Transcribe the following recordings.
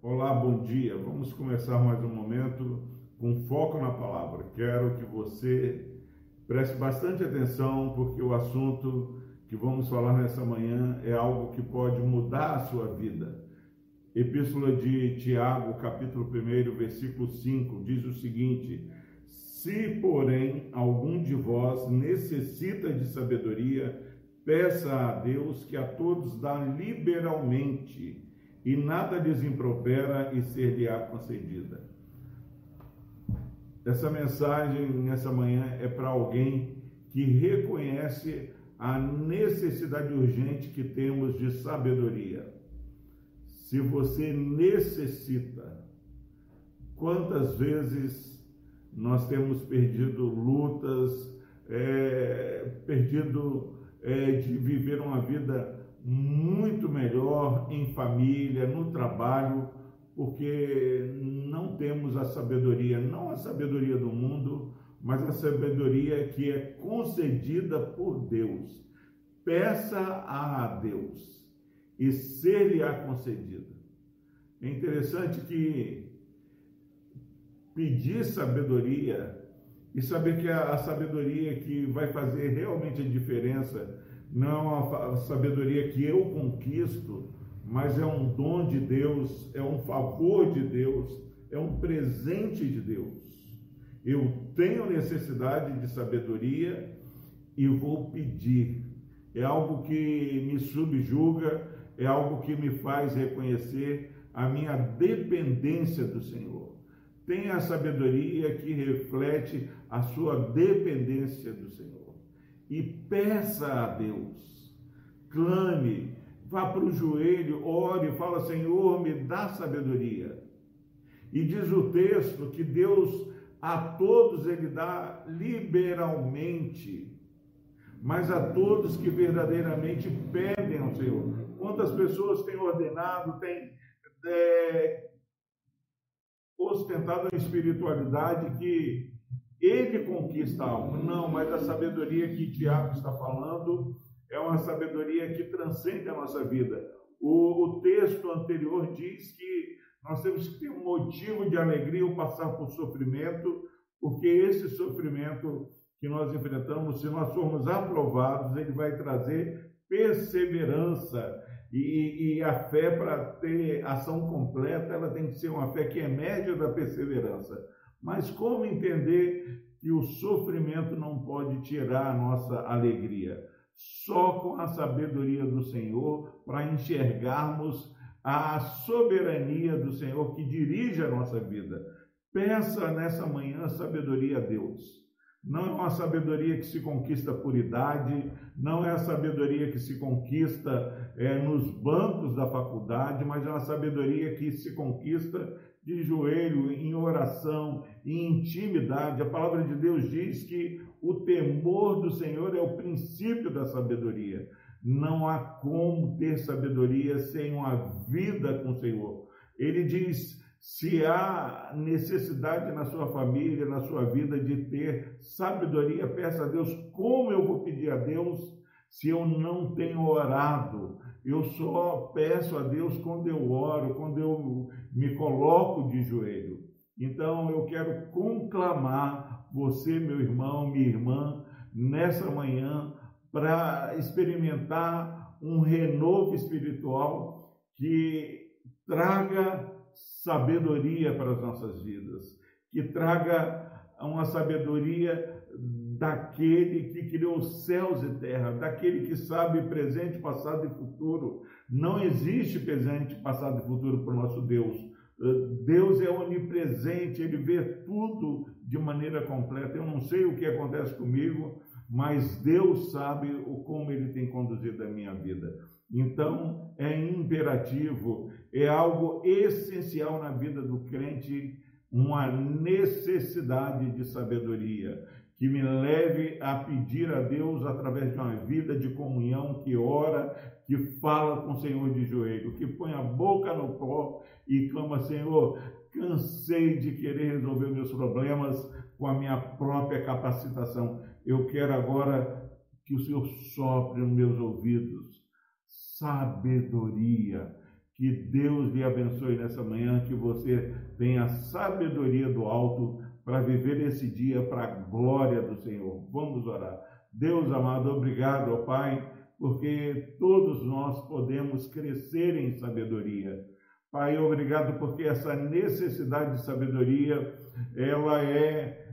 Olá, bom dia. Vamos começar mais um momento com foco na palavra. Quero que você preste bastante atenção, porque o assunto que vamos falar nessa manhã é algo que pode mudar a sua vida. Epístola de Tiago, capítulo 1, versículo 5, diz o seguinte: Se, porém, algum de vós necessita de sabedoria, peça a Deus que a todos dá liberalmente e nada lhes impropera e ser-lhe-á concedida. Essa mensagem nessa manhã é para alguém que reconhece a necessidade urgente que temos de sabedoria. Se você necessita, quantas vezes nós temos perdido lutas, é, perdido é, de viver uma vida muito melhor em família, no trabalho, porque não temos a sabedoria, não a sabedoria do mundo, mas a sabedoria que é concedida por Deus. Peça a Deus e ser-lhe-á concedida. É interessante que pedir sabedoria e saber que a, sabedoria que vai fazer realmente a diferença não é a sabedoria que eu conquisto, mas é um dom de Deus, é um favor de Deus, é um presente de Deus. Eu tenho necessidade de sabedoria e vou pedir. É algo que me subjuga, é algo que me faz reconhecer a minha dependência do Senhor. Tenha a sabedoria que reflete a sua dependência do Senhor. E peça a Deus, clame, vá para o joelho, ore, fala: Senhor, me dá sabedoria. E diz o texto que Deus a todos ele dá liberalmente, mas a todos que verdadeiramente pedem ao Senhor. Quantas pessoas têm ordenado, têm é, ostentado a espiritualidade que ele conquista algo? Não, mas a sabedoria que Tiago está falando é uma sabedoria que transcende a nossa vida. O, o texto anterior diz que nós temos que ter um motivo de alegria ao passar por sofrimento, porque esse sofrimento que nós enfrentamos, se nós formos aprovados, ele vai trazer perseverança. E, e a fé, para ter ação completa, ela tem que ser uma fé que é média da perseverança. Mas como entender que o sofrimento não pode tirar a nossa alegria? Só com a sabedoria do Senhor para enxergarmos a soberania do Senhor que dirige a nossa vida. Peça nessa manhã sabedoria a Deus. Não é uma sabedoria que se conquista por idade, não é a sabedoria que se conquista é, nos bancos da faculdade, mas é uma sabedoria que se conquista de joelho, em oração, em intimidade. A palavra de Deus diz que o temor do Senhor é o princípio da sabedoria. Não há como ter sabedoria sem uma vida com o Senhor. Ele diz: se há necessidade na sua família, na sua vida de ter sabedoria, peça a Deus. Como eu vou pedir a Deus se eu não tenho orado? Eu só peço a Deus quando eu oro, quando eu me coloco de joelho. Então eu quero conclamar você, meu irmão, minha irmã, nessa manhã para experimentar um renovo espiritual que traga sabedoria para as nossas vidas, que traga uma sabedoria daquele que criou céus e terra, daquele que sabe presente, passado e futuro. Não existe presente, passado e futuro para o nosso Deus. Deus é onipresente, ele vê tudo de maneira completa. Eu não sei o que acontece comigo, mas Deus sabe o como ele tem conduzido a minha vida. Então, é imperativo, é algo essencial na vida do crente, uma necessidade de sabedoria que me leve a pedir a Deus através de uma vida de comunhão que ora, que fala com o Senhor de joelho, que põe a boca no pó e clama: Senhor, cansei de querer resolver meus problemas com a minha própria capacitação. Eu quero agora que o Senhor sopre nos meus ouvidos, sabedoria. Que Deus lhe abençoe nessa manhã, que você tenha sabedoria do alto para viver esse dia para a glória do Senhor. Vamos orar. Deus amado, obrigado, ó Pai, porque todos nós podemos crescer em sabedoria. Pai, obrigado porque essa necessidade de sabedoria, ela é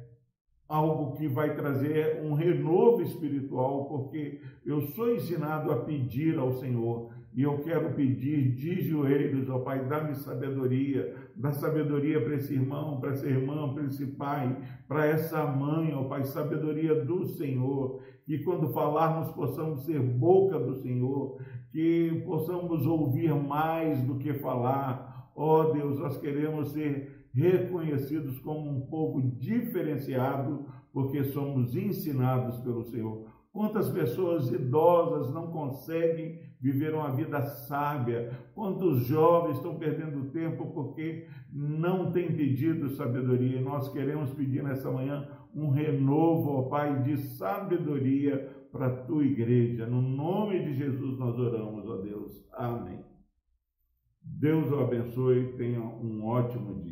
algo que vai trazer um renovo espiritual, porque eu sou ensinado a pedir ao Senhor e eu quero pedir de joelhos, ó Pai, dá-me sabedoria, dá sabedoria para esse irmão, para essa irmã, para esse pai, para essa mãe, ó Pai, sabedoria do Senhor, que quando falarmos possamos ser boca do Senhor, que possamos ouvir mais do que falar. Ó Deus, nós queremos ser reconhecidos como um povo diferenciado, porque somos ensinados pelo Senhor. Quantas pessoas idosas não conseguem viver uma vida sábia? Quantos jovens estão perdendo tempo porque não têm pedido sabedoria? E nós queremos pedir nessa manhã um renovo, ó Pai, de sabedoria para a tua igreja. No nome de Jesus nós oramos, ó Deus. Amém. Deus o abençoe e tenha um ótimo dia.